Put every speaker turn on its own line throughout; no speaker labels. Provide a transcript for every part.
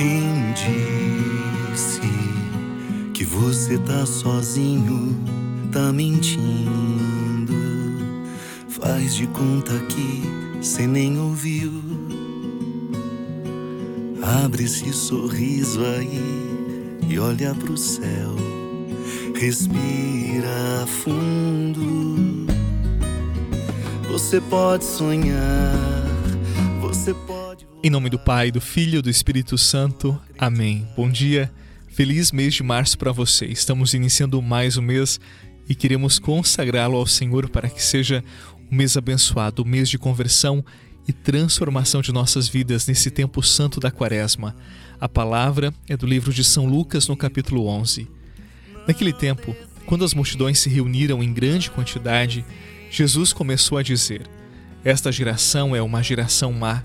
Quem disse que você tá sozinho, tá mentindo. Faz de conta que cê nem ouviu. Abre esse sorriso aí e olha pro céu. Respira fundo. Você pode sonhar.
Em nome do Pai, do Filho e do Espírito Santo. Amém. Bom dia. Feliz mês de março para você. Estamos iniciando mais um mês e queremos consagrá-lo ao Senhor para que seja um mês abençoado, um mês de conversão e transformação de nossas vidas nesse tempo santo da Quaresma. A palavra é do livro de São Lucas, no capítulo 11. Naquele tempo, quando as multidões se reuniram em grande quantidade, Jesus começou a dizer: Esta geração é uma geração má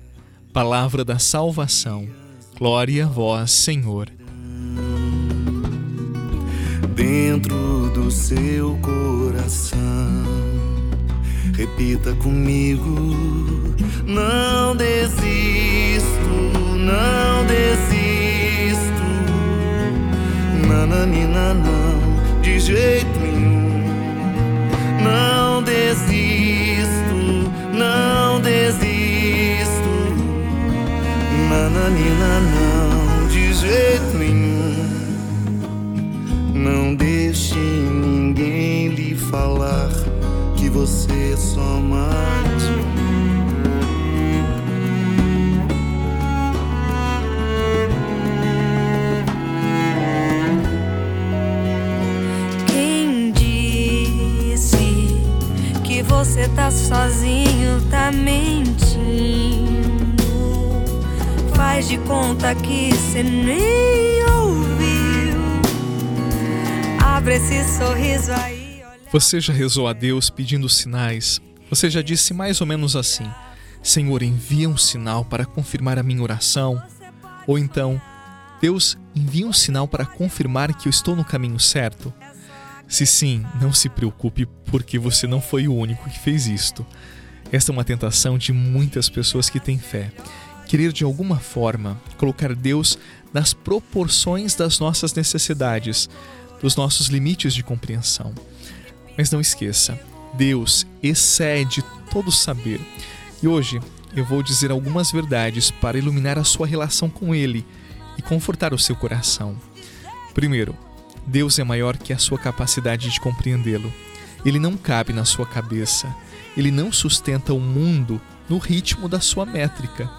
Palavra da salvação. Glória a vós, Senhor.
Dentro do seu coração, repita comigo: Não desisto, não desisto. Nananina, não, de jeito nenhum. Falar que você é só mais
que você tá sozinho, tá mentindo faz de conta que cê nem ouviu. Abre esse sorriso aí.
Você já rezou a Deus pedindo sinais? Você já disse mais ou menos assim: Senhor, envia um sinal para confirmar a minha oração? Ou então, Deus envia um sinal para confirmar que eu estou no caminho certo? Se sim, não se preocupe, porque você não foi o único que fez isto. Esta é uma tentação de muitas pessoas que têm fé querer de alguma forma colocar Deus nas proporções das nossas necessidades, dos nossos limites de compreensão. Mas não esqueça, Deus excede todo saber. E hoje eu vou dizer algumas verdades para iluminar a sua relação com Ele e confortar o seu coração. Primeiro, Deus é maior que a sua capacidade de compreendê-lo. Ele não cabe na sua cabeça. Ele não sustenta o mundo no ritmo da sua métrica.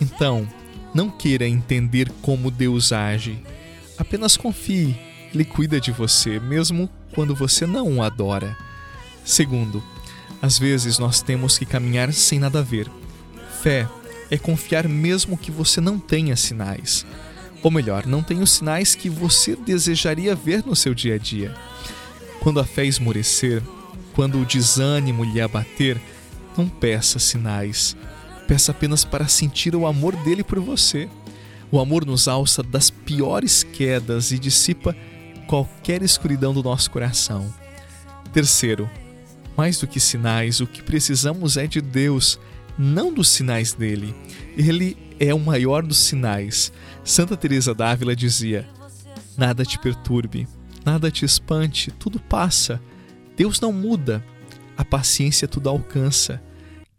Então, não queira entender como Deus age. Apenas confie, Ele cuida de você, mesmo quando você não o adora. Segundo, às vezes nós temos que caminhar sem nada ver. Fé é confiar mesmo que você não tenha sinais. Ou melhor, não tenha os sinais que você desejaria ver no seu dia a dia. Quando a fé esmorecer, quando o desânimo lhe abater, não peça sinais. Peça apenas para sentir o amor dele por você. O amor nos alça das piores quedas e dissipa qualquer escuridão do nosso coração. Terceiro, mais do que sinais, o que precisamos é de Deus, não dos sinais dele. Ele é o maior dos sinais. Santa Teresa d'Ávila dizia: Nada te perturbe, nada te espante, tudo passa. Deus não muda, a paciência tudo alcança.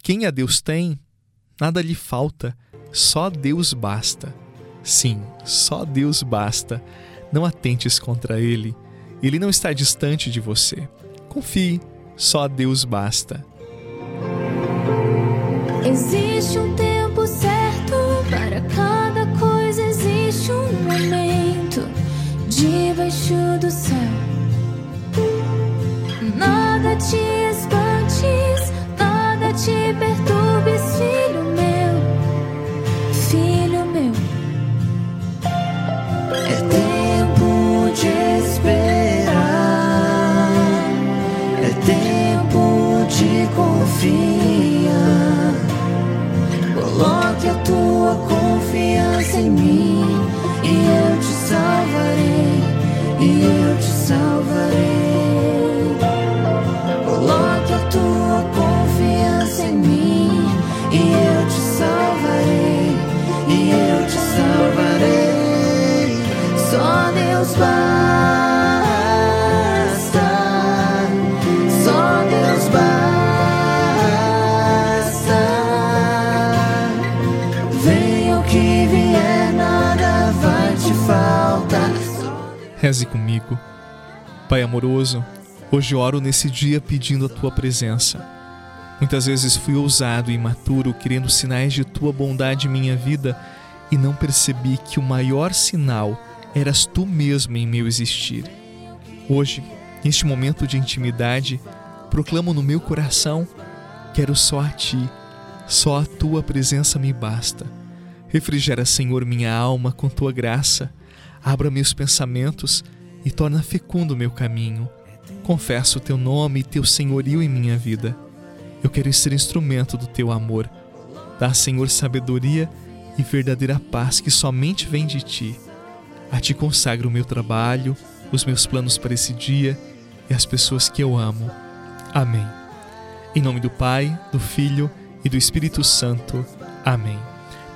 Quem a Deus tem, nada lhe falta, só Deus basta. Sim, só Deus basta. Não atentes contra Ele, Ele não está distante de você. Confie, só Deus basta.
Existe um tempo certo para cada coisa, existe um momento debaixo do céu. Nada te
Reze comigo. Pai amoroso, hoje oro nesse dia pedindo a tua presença. Muitas vezes fui ousado e imaturo, querendo sinais de tua bondade em minha vida e não percebi que o maior sinal eras tu mesmo em meu existir. Hoje, neste momento de intimidade, proclamo no meu coração: quero só a ti, só a tua presença me basta. Refrigera, Senhor, minha alma com tua graça, abra meus pensamentos e torna fecundo meu caminho. Confesso o teu nome e teu senhorio em minha vida. Eu quero ser instrumento do teu amor. Dá, Senhor, sabedoria e verdadeira paz que somente vem de ti. A ti consagro o meu trabalho, os meus planos para esse dia e as pessoas que eu amo. Amém. Em nome do Pai, do Filho e do Espírito Santo. Amém.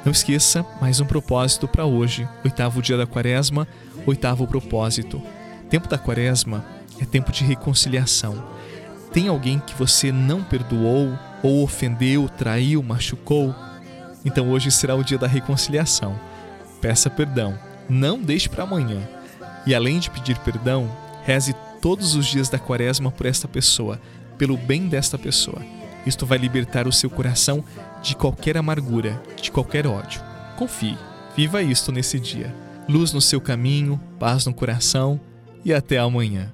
Não esqueça, mais um propósito para hoje, oitavo dia da quaresma, oitavo propósito. Tempo da quaresma é tempo de reconciliação. Tem alguém que você não perdoou, ou ofendeu, traiu, machucou? Então hoje será o dia da reconciliação. Peça perdão, não deixe para amanhã. E além de pedir perdão, reze todos os dias da quaresma por esta pessoa, pelo bem desta pessoa. Isto vai libertar o seu coração de qualquer amargura, de qualquer ódio. Confie, viva isto nesse dia. Luz no seu caminho, paz no coração e até amanhã.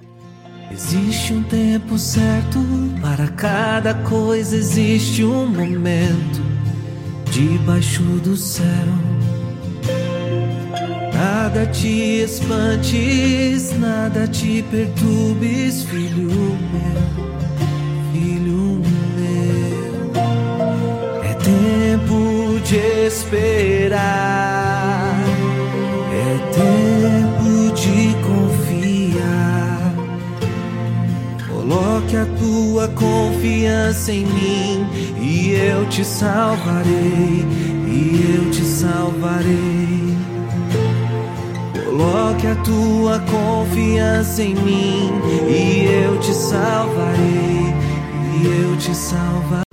Existe um tempo certo para cada coisa, existe um momento debaixo do céu. Nada te espantes, nada te perturbes, filho meu, de esperar, é tempo de confiar. Coloque a tua confiança em mim e eu te salvarei, e eu te salvarei. Coloque a tua confiança em mim e eu te salvarei, e eu te salvarei.